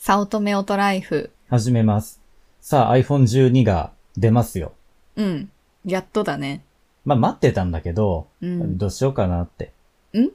早乙女オトライフ。始めます。さあ iPhone 12が出ますよ。うん。やっとだね。まあ待ってたんだけど、うん。どうしようかなって。ん？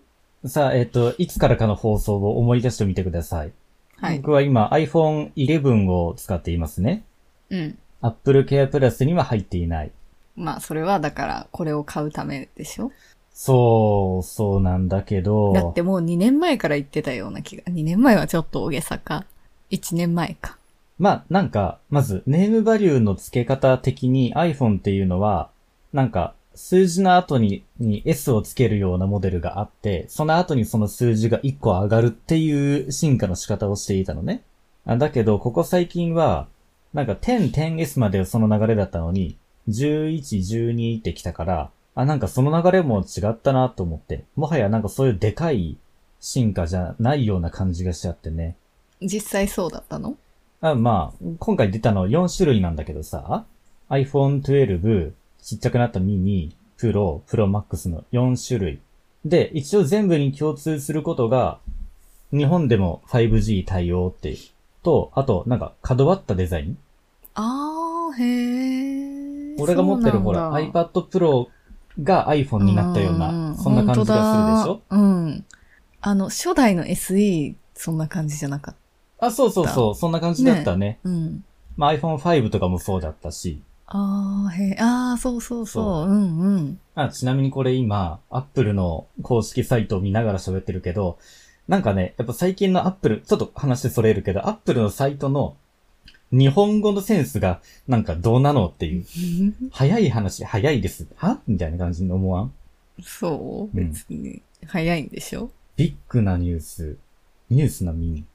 さあ、えっ、と、いつからかの放送を思い出してみてください。はい。僕は今 iPhone 11を使っていますね。うん。Apple Care Plus には入っていない。まあ、それはだから、これを買うためでしょ？そう、そうなんだけど。だってもう2年前から言ってたような気が。2年前はちょっと大げさか。1年前か。まあ、なんか、まず、ネームバリューの付け方的に iPhone っていうのは、なんか、数字の後にに S をつけるようなモデルがあって、その後にその数字が1個上がるっていう進化の仕方をしていたのね。あだけど、ここ最近は、なんか10、10S までその流れだったのに、11、12ってきたから、あ、なんかその流れも違ったなと思って、もはやなんかそういうでかい進化じゃないような感じがしちゃってね。実際そうだったの？あまあ、今回出たの4種類なんだけどさ、iPhone 12、ちっちゃくなったミニ、プロ、プロマックスの4種類。で、一応全部に共通することが、日本でも 5G 対応っていう。と、あと、なんか、角張ったデザインあー、へー。俺が持ってるほら、iPad Pro が iPhone になったよううな、んそんな感じがするでしょ？うん。あの、初代の SE、そんな感じじゃなかっあ、そうそうそう、そんな感じだったね。た。うん。まあ iPhone5 とかもそうだったし。あー、へー。あー、そうそうそう。そううんうん。あちなみにこれ今、アップルの公式サイトを見ながら喋ってるけど、なんかね、やっぱ最近のアップル、ちょっと話それるけど、アップルのサイトの日本語のセンスがなんかどうなのっていう。早い話、早いです。は？みたいな感じに思わん？そううん別に。早いんでしょ？ビッグなニュース、ニュースなミニ。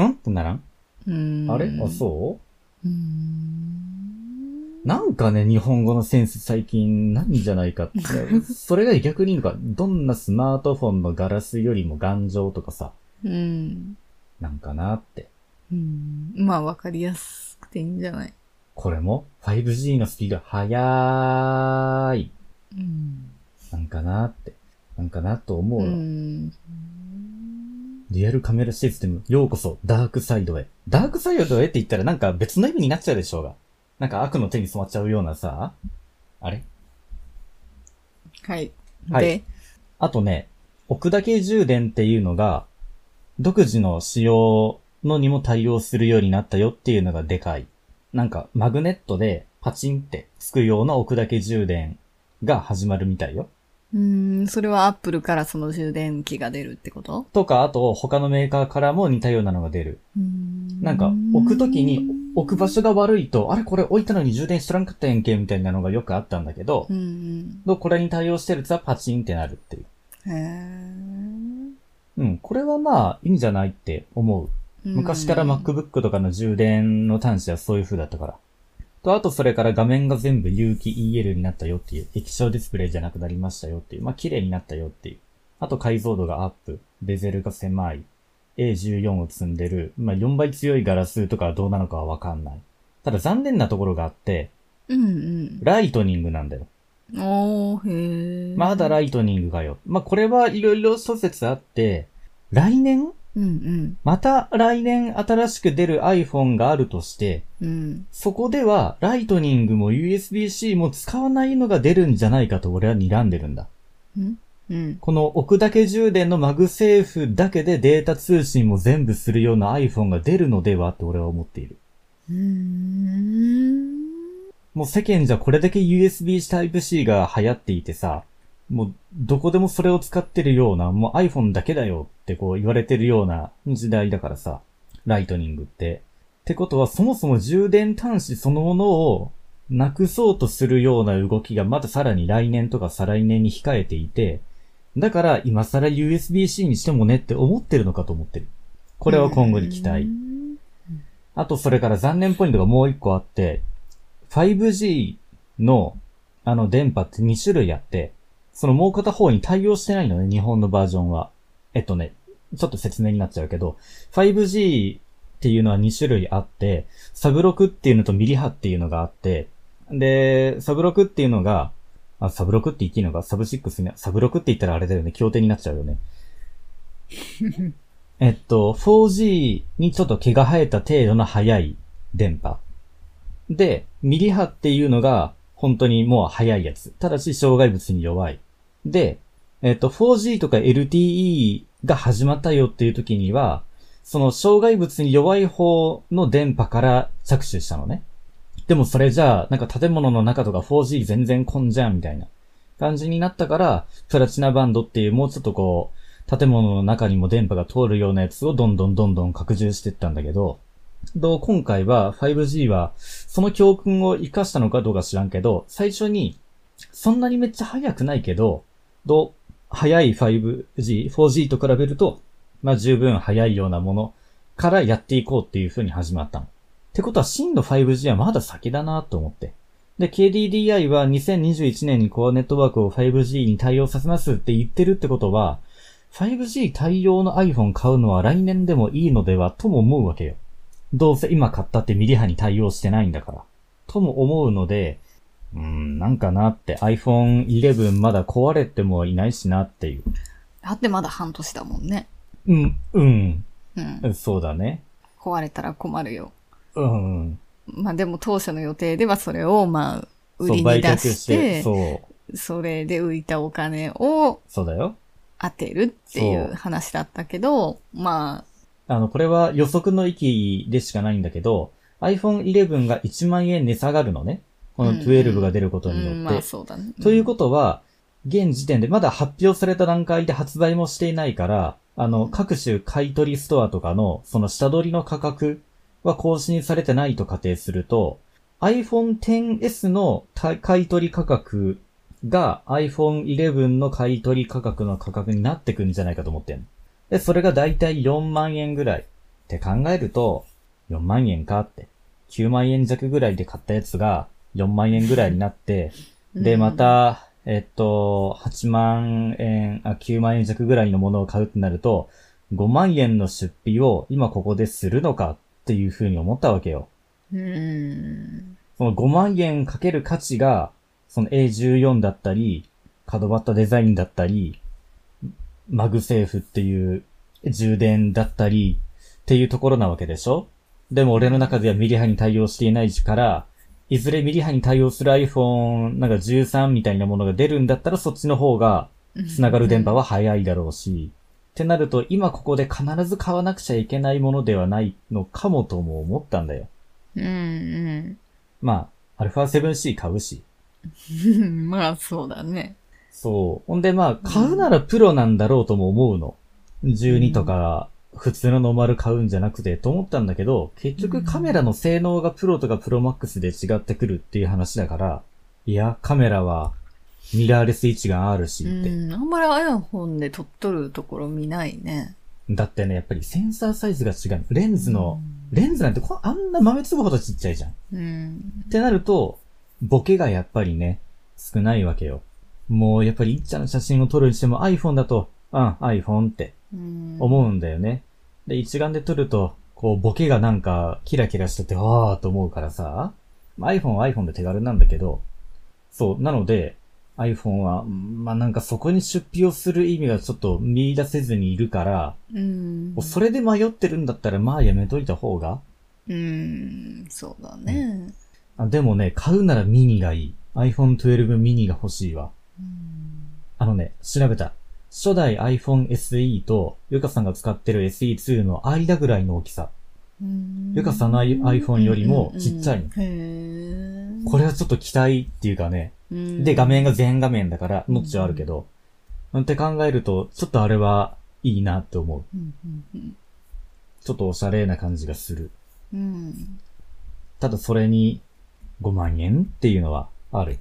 ん？ってならん？あれ？あ、そう？うーん。なんかね、日本語のセンス最近ないんじゃないかって。それが逆に言うのか、どんなスマートフォンのガラスよりも頑丈とかさ、うん。なんかなって。うん。まあ、わかりやすくていいんじゃない？これも？5G のスピード速い。うん。なんかなって。なんかなと思ううの。ん。リアルカメラシステム、ようこそダークサイドへ。ダークサイドへって言ったらなんか別の意味になっちゃうでしょうが。なんか悪の手に染まっちゃうようなさ。あれ？はい。はいで、あとね、置くだけ充電っていうのが、独自の仕様のにも対応するようになったよっていうのがでかい。なんか、マグネットでパチンってつくような置くだけ充電が始まるみたいよ。うーん、それはアップルからその充電器が出るってこと？とか、あと他のメーカーからも似たようなのが出る。なんか、置くときに置く場所が悪いと、あれこれ置いたのに充電しとらんかったやんけみたいなのがよくあったんだけどう、んどこれに対応してるやつはパチンってなるっていう。うん。へうん、これはまあ、いいんじゃないって思う。ー昔から MacBook とかの充電の端子はそういう風だったから。と、あとそれから画面が全部有機 EL になったよっていう、液晶ディスプレイじゃなくなりましたよっていう、まあ綺麗になったよっていう。あと解像度がアップ、ベゼルが狭い、A14 を積んでる、まあ4倍強いガラスとかはどうなのかはわかんない。ただ残念なところがあって、うんライトニングなんだよ。うん。おー、へー。まだライトニングがよ。まあこれはいろいろ諸説あって、来年うんうん。また来年新しく出る iPhone があるとして、うん。そこでは、ライトニングも USB-C も使わないのが出るんじゃないかと俺は睨んでるんだ。うんうん。この置くだけ充電のマグセーフだけでデータ通信も全部するような iPhone が出るのではって俺は思っている。うーん。もう世間じゃこれだけ USB Type-C が流行っていてさ、もうどこでもそれを使ってるような、もう iPhone だけだよってこう言われてるような時代だからさ、ライトニングって。ってことはそもそも充電端子そのものをなくそうとするような動きがまださらに来年とか再来年に控えていて、だから今更 USB-C にしてもねって思ってるのかと思ってる。これは今後に期待。あとそれから残念ポイントがもう一個あって、5G のあの電波って2種類あって、そのもう片方に対応してないのね、日本のバージョンは。えっとね、ちょっと説明になっちゃうけど、5G っていうのは2種類あって、サブロクっていうのとミリ波っていうのがあって、で、サブロクっていうのが、あ、サブロクって言っていいのか？サブ6に、サブロクって言ったらあれだよね、協定になっちゃうよね。えっと、4G にちょっと毛が生えた程度の速い電波。で、ミリ波っていうのが本当にもう速いやつ。ただし障害物に弱い。で、えっと、4G とか LTE が始まったよっていう時には、その障害物に弱い方の電波から着手したのね。でもそれじゃあ、なんか建物の中とか 4G 全然混んじゃんみたいな感じになったから、プラチナバンドっていうもうちょっとこう、建物の中にも電波が通るようなやつをどんどんどんどん拡充していったんだけど、ど今回は 5G はその教訓を活かしたのかどうか知らんけど、最初にそんなにめっちゃ速くないけど、どう、速い 5G、4G と比べると、まあ十分速いようなものからやっていこうっていう風に始まったの。ってことは真の 5G はまだ先だなと思って。で、KDDI は2021年にコアネットワークを 5G に対応させますって言ってるってことは、5G 対応の iPhone 買うのは来年でもいいのではとも思うわけよ。どうせ今買ったってミリ波に対応してないんだから。とも思うので、うーん、なんかなって iPhone 11まだ壊れてもいないしなっていう。だってまだ半年だもんね。うん、うん。うん。そうだね。壊れたら困るよ。うん。まあでも当初の予定ではそれをまあ売りに出して、そうそれで浮いたお金を、そうだよ。当てるっていう話だったけど、まあ。あの、これは予測の域でしかないんだけど、iPhone 11が1万円値下がるのね。この12が出ることによって。うんうん、まあそうだね。ということは、現時点でまだ発表された段階で発売もしていないから、あの、各種買取ストアとかの、その下取りの価格は更新されてないと仮定すると、iPhone XS の買取価格が iPhone 11の買取価格の価格になってくんじゃないかと思ってんで、それがだいたい4万円ぐらいって考えると、4万円かって。9万円弱ぐらいで買ったやつが4万円ぐらいになって、で、また、えっと、8万円、あ、9万円弱ぐらいのものを買うってなると、5万円の出費を今ここでするのかっていうふうに思ったわけよ。うん。その5万円かける価値が、その A14 だったり、角張ったデザインだったり、マグセーフっていう充電だったりっていうところなわけでしょ？でも俺の中ではミリ波に対応していないから、いずれミリ波に対応する iPhone なんか13みたいなものが出るんだったらそっちの方が繋がる電波は早いだろうし、ってなると、今ここで必ず買わなくちゃいけないものではないのかもとも思ったんだよ。うんうん。まあ、α7C 買うし。まあ、そうだね。そう。ほんでまあ、買うならプロなんだろうとも思うの。12とか、普通のノーマル買うんじゃなくて、と思ったんだけど、結局カメラの性能がプロとかプロマックスで違ってくるっていう話だから、いや、カメラはミラーレス位置があるしって。うん、あんまり iPhone で撮っとるところ見ないね。だってね、やっぱりセンサーサイズが違う。レンズの、うん、レンズなんてこあんな豆粒ほどちっちゃいじゃん。うん。ってなると、ボケがやっぱりね、少ないわけよ。もうやっぱりいっちゃんの写真を撮るにしても iPhone だと、うん、iPhone って思うんだよね。で、一眼で撮ると、こう、ボケがなんかキラキラしてて、わーと思うからさ、iPhone は iPhone で手軽なんだけど、そう、なので、iPhone は、まあ、なんかそこに出費をする意味がちょっと見出せずにいるから、うん。それで迷ってるんだったら、まあやめといた方が。うん、そうだね、うん、あ。でもね、買うならミニがいい。iPhone 12ミニが欲しいわ。うん、あのね、調べた。初代 iPhone SE と、ゆかさんが使ってる SE2 の間ぐらいの大きさ。ゆかさんの iPhone よりもちっちゃいの。これはちょっと期待っていうかね、で、画面が全画面だから、ノッチはあるけど、うん、って考えると、ちょっとあれはいいなって思う。ちょっとおしゃれな感じがする。うん、ただそれに5万円っていうのはある。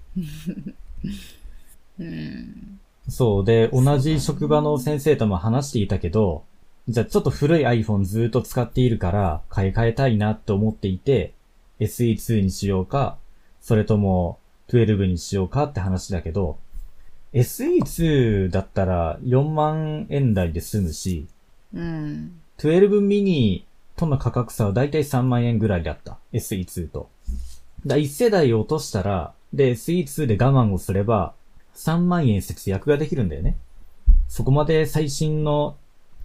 うん、そうで、同じ職場の先生とも話していたけど、じゃあちょっと古い iPhone ずっと使っているから買い替えたいなって思っていて、SE2 にしようか、それとも12にしようかって話だけど、SE2 だったら4万円台で済むし、うん。12ミニとの価格差はだいたい3万円ぐらいだった。SE2 と。だ1世代を落としたら、で SE2 で我慢をすれば、3万円節約ができるんだよね。そこまで最新の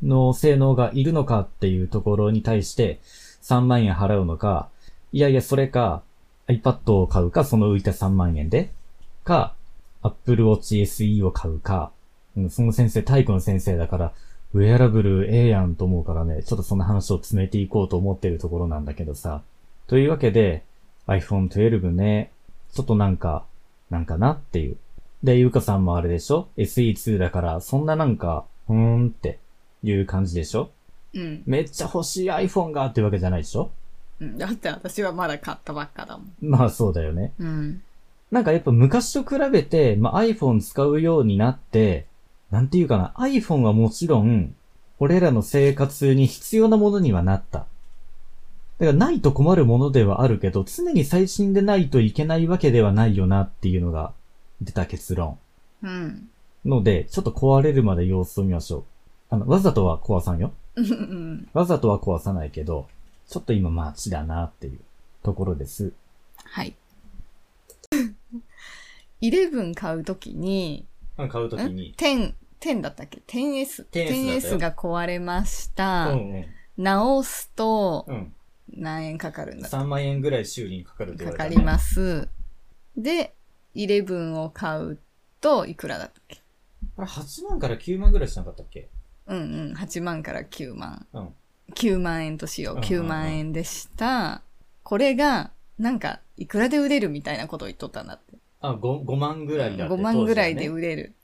の性能がいるのかっていうところに対して3万円払うのか、いやいや、それか iPad を買うか、その浮いた3万円で、か、Apple Watch SE を買うか、うん、その先生、体育の先生だから、ウェアラブルええやんと思うからね、ちょっとその話を詰めていこうと思ってるところなんだけどさ。というわけで、iPhone 12ね、ちょっとなんか、なんかなっていう。で、ゆうかさんもあれでしょ ?SE2 だから、そんななんか、ふーんっていう感じでしょ？うん。めっちゃ欲しい iPhone がっていうわけじゃないでしょ？うん。だって私はまだ買ったばっかだもん。まあそうだよね。うん。なんかやっぱ昔と比べて、まあ iPhone 使うようになって、なんていうかな、iPhone はもちろん、俺らの生活に必要なものにはなった。だからないと困るものではあるけど、常に最新でないといけないわけではないよなっていうのが出た結論。うん。ので、ちょっと壊れるまで様子を見ましょう。あの、わざとは壊さんよ。うん。わざとは壊さないけど、ちょっと今待ちだなっていうところです。はい。11買うときに、買うときに。10、10だったっけ ?10S。10S が壊れました。うんうん、直すと、うん、何円かかるんだ ?3 万円ぐらい修理にかかるって言われた、ね、かかります。で、11を買うと、いくらだったっけ？あれ、8万から9万ぐらいしなかったっけ？うんうん、8万から9万。うん。9万円としよう。9万円でした。これが、なんか、いくらで売れるみたいなことを言っとったんだって。あ、5, 5万ぐらいだって。5万ぐらいで売れる。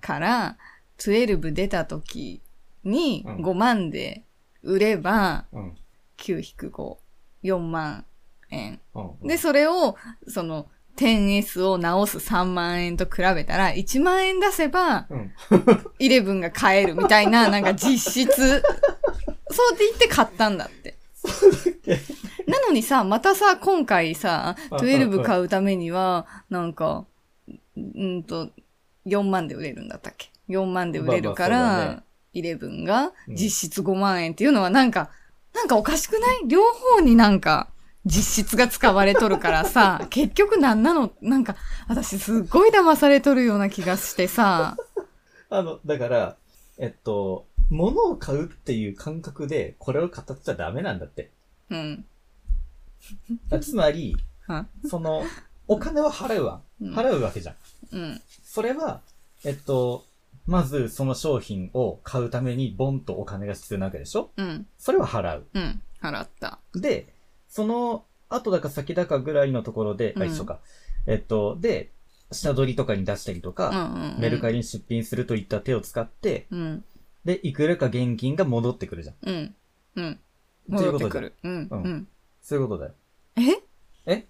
から、12出た時に5万で売れば、9-5、4万円。で、それを、その、10S を直す3万円と比べたら、1万円出せば、11が買えるみたいな、なんか実質、そうって言って買ったんだって。なのにさ、またさ、今回さ、12買うためには、なんか、うんと、4万で売れるんだったっけ ?4 万で売れるから、11が実質5万円っていうのはなんか、なんかおかしくない？両方になんか、実質が使われとるからさ、結局なんなの？なんか、私すっごい騙されとるような気がしてさ。あの、だから、えっと、物を買うっていう感覚で、これを語っちゃダメなんだって。うん。つまり、その、お金は払うわ。払うわけじゃん。うん。それは、えっと、まずその商品を買うためにボンとお金が必要なわけでしょ？うん。それは払う。うん。払った。で、その後だか先だかぐらいのところで、うん、あ、一緒か。えっと、で、下取りとかに出したりとか、うんうんうん、メルカリに出品するといった手を使って、うん、で、いくらか現金が戻ってくるじゃん。うん。うん。戻ってくる。うん。うん。そういうことだよ。え？え？な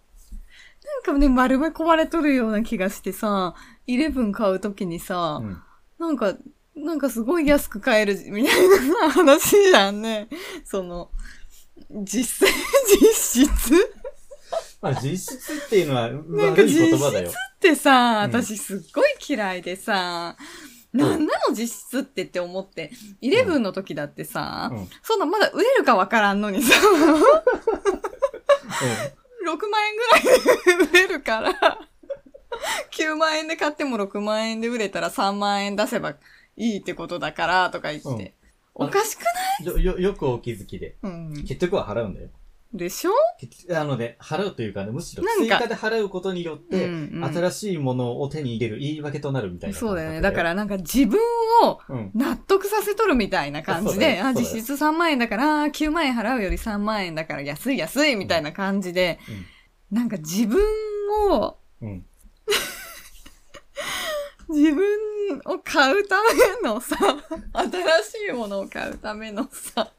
んかね、丸め込まれとるような気がしてさ、イレブン買うときにさ、うん、なんか、なんかすごい安く買えるみたいな話じゃんね。その、実際、実質？まあ実質っていうのは 悪い言葉だよ。実質ってさ、私すっごい嫌いでさ、うん、なんなの実質ってって思って、イレブンの時だってさ、うん、そんなまだ売れるかわからんのにさ、うん、6万円ぐらいで売れるから、9万円で買っても6万円で売れたら3万円出せばいいってことだからとか言って、おかしくない？よ、よくお気づきで。うん。結局は払うんだよ。でしょ？あのね、払うというかね、むしろ追加で払うことによって、新しいものを手に入れる言い訳となるみたいな。そうだよね。だからなんか自分を納得させとるみたいな感じで、うん、あ、実質3万円だから、9万円払うより3万円だから安い安いみたいな感じで、うん、なんか自分を、うん、自分を買うためのさ、新しいものを買うためのさ、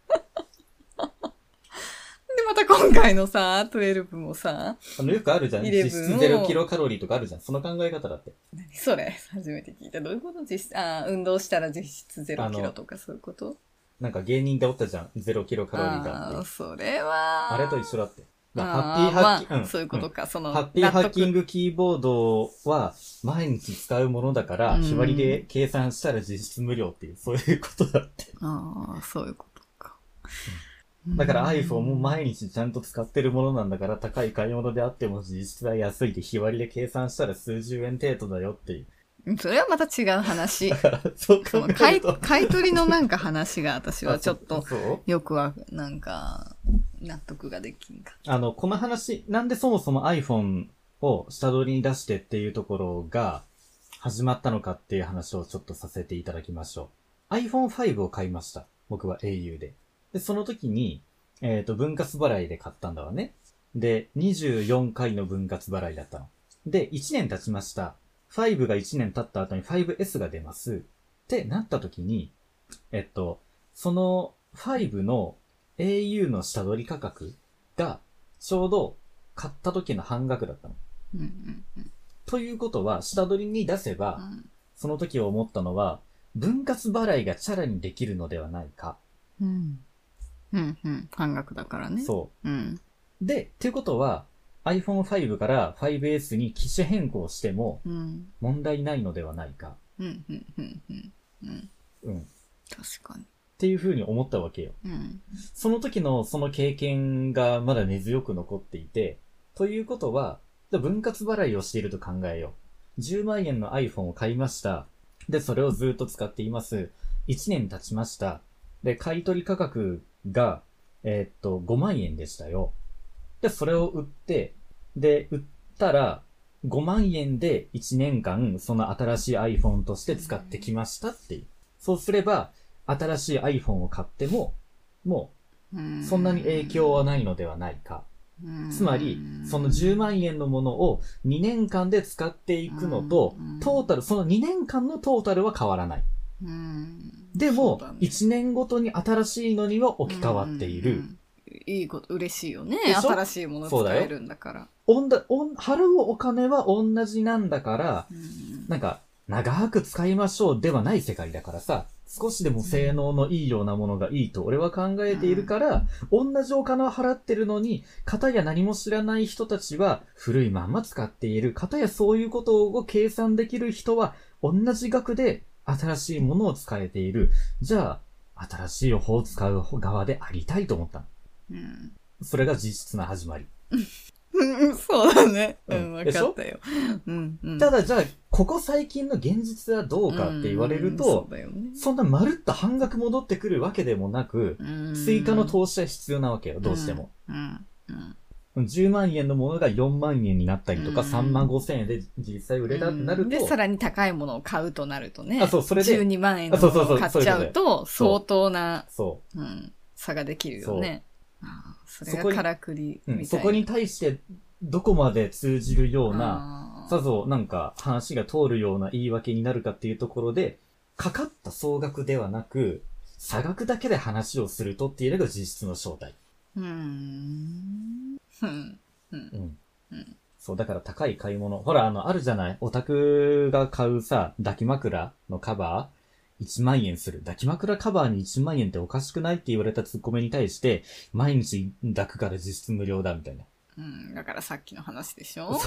で、また今回のさ、12もさ、あの、よくあるじゃん。実質0キロカロリーとかあるじゃん。その考え方だって。何それ？初めて聞いた。どういうこと？実質、あ運動したら実質0キロとかそういうこと？なんか芸人でおったじゃん。0キロカロリーだって。あそれは。あれと一緒だって。まあ、ハッピーハッキング、まあ、そういうことか、うん、その。ハッピーハッキングキーボードは毎日使うものだから、日割りで計算したら実質無料っていう、そういうことだって。ああ、そういうことか。だから iPhone も毎日ちゃんと使ってるものなんだから高い買い物であっても実質は安いで日割りで計算したら数十円程度だよっていう。それはまた違う話。そう買い取りのなんか話が私はちょっとよくは、なんか、納得ができんか。あの、この話、なんでそもそも iPhone を下取りに出してっていうところが始まったのかっていう話をちょっとさせていただきましょう。iPhone5 を買いました。僕は au で。で、その時に、えっ、と、分割払いで買ったんだわね。で、24回の分割払いだったの。で、1年経ちました。5が1年経った後に 5S が出ます。ってなった時に、えっと、その5の au の下取り価格がちょうど買った時の半額だったの。うんうんうんということは、下取りに出せば、うんその時思ったのは、分割払いがチャラにできるのではないか。うん。うんうん。半額だからね。。そううん。う。で、っていうことは、iPhone5 から 5S に機種変更してもうん。問題ないのではないか。うん。うん。うん。うん。うん。確かに。ていうふうに思ったわけよ。うん。その時のその経験がまだ根強く残っていて、ということは、分割払いをしていると考えよう。10万円の iPhone を買いました。で、それをずっと使っています。1年経ちました。で、買い取り価格が、えーっと、5万円でしたよ。で、それを売って、で、売ったら、5万円で1年間、その新しい iPhone として使ってきましたっていう。そうすれば、新しい iPhone を買っても、もううんそんなに影響はないのではないか。つまり、その10万円のものを2年間で使っていくのとうん、トータル、その2年間のトータルは変わらない。うんでもそうだね、1年ごとに新しいのには置き換わっている。うんいいこと、嬉しいよね。新しいもの使えるんだから。おんだおん払うお金は同じなんだから、うんなんか、長く使いましょうではない世界だからさ、少しでも性能のいいようなものがいいと俺は考えているから、同じお金を払ってるのに、方や何も知らない人たちは古いまんま使っている。方やそういうことを計算できる人は、同じ額で新しいものを使えている。じゃあ、新しい方を使う側でありたいと思ったの。うんそれが実質な始まり。うん、そうだね。う、うんん分かったよ。うん、うん。ただじゃあ、ここ最近の現実はどうかって言われるうんと、そうだよね。そんなまるっと半額戻ってくるわけでもなく、うん追加の投資は必要なわけよ、どうしても。。うん。うん。10万円のものが4万円になったりとか、うん3万5千円で実際売れたってなると、で、さらに高いものを買うとなるとね。あそうそれで12万円のあそうそうそうものを買っちゃうと、相当な、そうん、差ができるよね。それがからくりう、うんみたいな。そこに対して、どこまで通じるような、さぞなんか話が通るような言い訳になるかっていうところで、かかった総額ではなく、差額だけで話をするとっていうのが実質の正体。うーん。うん。うん。うん。うんそう、だから高い買い物。ほら、あの、あるじゃない？オタクが買うさ、抱き枕のカバー ?1 万円する。抱き枕カバーに1万円っておかしくないって言われたツッコミに対して、毎日抱くから実質無料だ、みたいな。うん、だからさっきの話でしょ？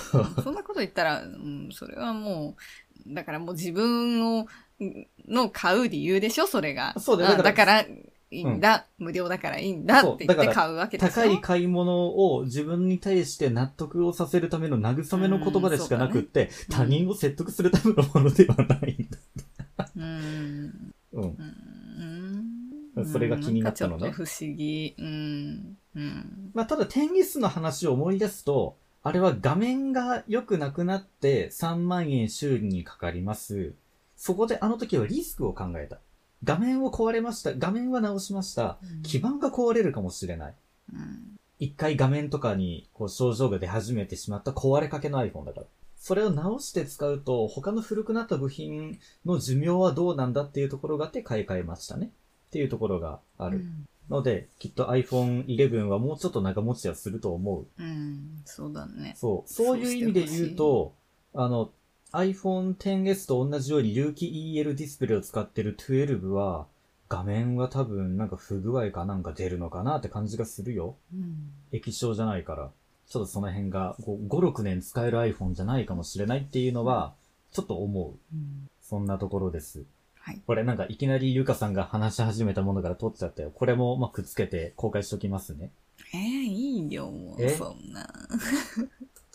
そんなこと言ったら、うん、それはもう、だからもう自分を、の買う理由でしょ？それが。そうだよだから、いいんだ、無料だからいいんだって言って買うわけでしょ？高い買い物を自分に対して納得をさせるための慰めの言葉でしかなくって、ね他人を説得するためのものではないんだ。うん。うん。うん。それが気になったのねなんかちょっと不思議。うん。うん。まあ、ただ、テニスの話を思い出すと、あれは画面が良くなくなって3万円修理にかかります。そこであの時はリスクを考えた。画面を壊れました。画面は直しました。基板が壊れるかもしれない。うん。一回画面とかにこう症状が出始めてしまった壊れかけの iPhone だから。それを直して使うと、他の古くなった部品の寿命はどうなんだっていうところがあって買い替えましたね。っていうところがある。ので、きっと iPhone 11はもうちょっと長持ちはすると思う。うん。そうだね。そう。そういう意味で言うと、あの、iPhone XS と同じように有機 EL ディスプレイを使ってる12は、画面は多分なんか不具合かなんか出るのかなって感じがするよ。うん。液晶じゃないから。ちょっとその辺がこう5、6年使える iPhone じゃないかもしれないっていうのは、ちょっと思う。うんそんなところです。はい。これなんかいきなりゆかさんが話し始めたものから撮っちゃったよ。これもまあくっつけて公開しときますね。えー、いいよ、もうえ？そんな。